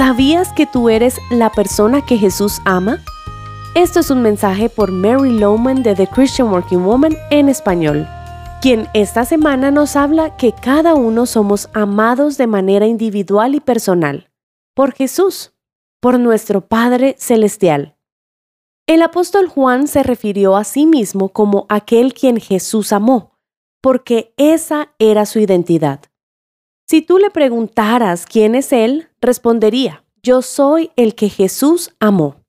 ¿Sabías que tú eres la persona que Jesús ama? Esto es un mensaje por Mary Lowman de The Christian Working Woman en español, quien esta semana nos habla que cada uno somos amados de manera individual y personal, por Jesús, por nuestro Padre Celestial. El apóstol Juan se refirió a sí mismo como aquel quien Jesús amó, porque esa era su identidad. Si tú le preguntaras quién es Él, respondería, yo soy el que Jesús amó.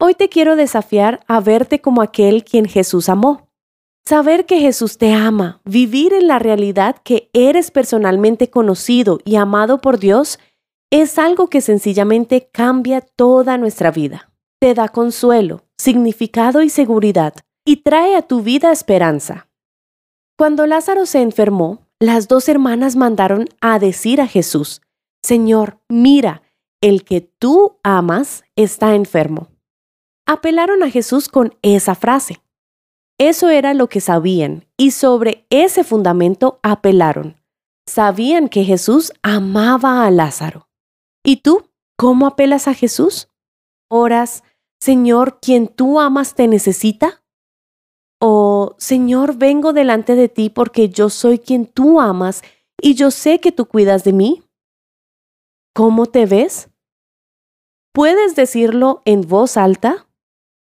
Hoy te quiero desafiar a verte como aquel quien Jesús amó. Saber que Jesús te ama, vivir en la realidad que eres personalmente conocido y amado por Dios, es algo que sencillamente cambia toda nuestra vida. Te da consuelo, significado y seguridad, y trae a tu vida esperanza. Cuando Lázaro se enfermó, las dos hermanas mandaron a decir a Jesús, Señor, mira, el que tú amas está enfermo apelaron a Jesús con esa frase. Eso era lo que sabían y sobre ese fundamento apelaron. Sabían que Jesús amaba a Lázaro. ¿Y tú? ¿Cómo apelas a Jesús? ¿Oras, Señor, quien tú amas te necesita? ¿O, Señor, vengo delante de ti porque yo soy quien tú amas y yo sé que tú cuidas de mí? ¿Cómo te ves? ¿Puedes decirlo en voz alta?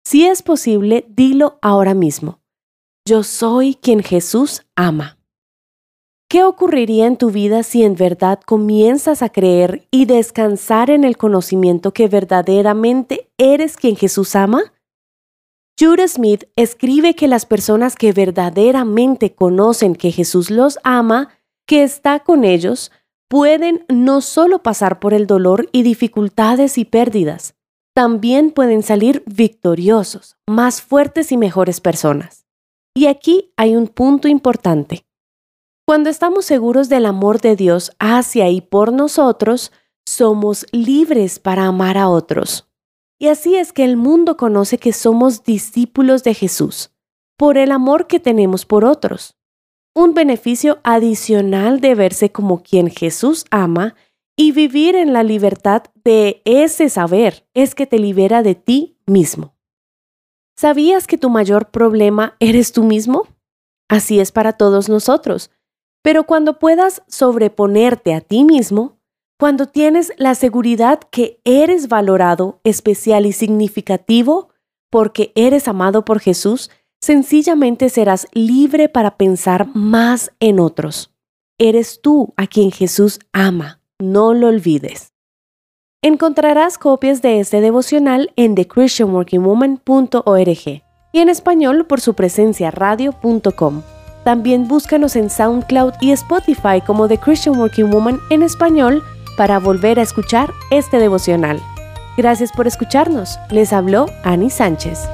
Si es posible, dilo ahora mismo. Yo soy quien Jesús ama. ¿Qué ocurriría en tu vida si en verdad comienzas a creer y descansar en el conocimiento que verdaderamente eres quien Jesús ama? Judah Smith escribe que las personas que verdaderamente conocen que Jesús los ama, que está con ellos, pueden no solo pasar por el dolor y dificultades y pérdidas, también pueden salir victoriosos, más fuertes y mejores personas. Y aquí hay un punto importante. Cuando estamos seguros del amor de Dios hacia y por nosotros, somos libres para amar a otros. Y así es que el mundo conoce que somos discípulos de Jesús, por el amor que tenemos por otros. Un beneficio adicional de verse como quien Jesús ama y vivir en la libertad de ese saber es que te libera de ti mismo. ¿Sabías que tu mayor problema eres tú mismo? Así es para todos nosotros. Pero cuando puedas sobreponerte a ti mismo, cuando tienes la seguridad que eres valorado, especial y significativo, porque eres amado por Jesús, sencillamente serás libre para pensar más en otros. Eres tú a quien Jesús ama no lo olvides. Encontrarás copias de este devocional en thechristianworkingwoman.org y en español por su presencia radio.com. También búscanos en SoundCloud y Spotify como The Christian Working Woman en español para volver a escuchar este devocional. Gracias por escucharnos. Les habló Annie Sánchez.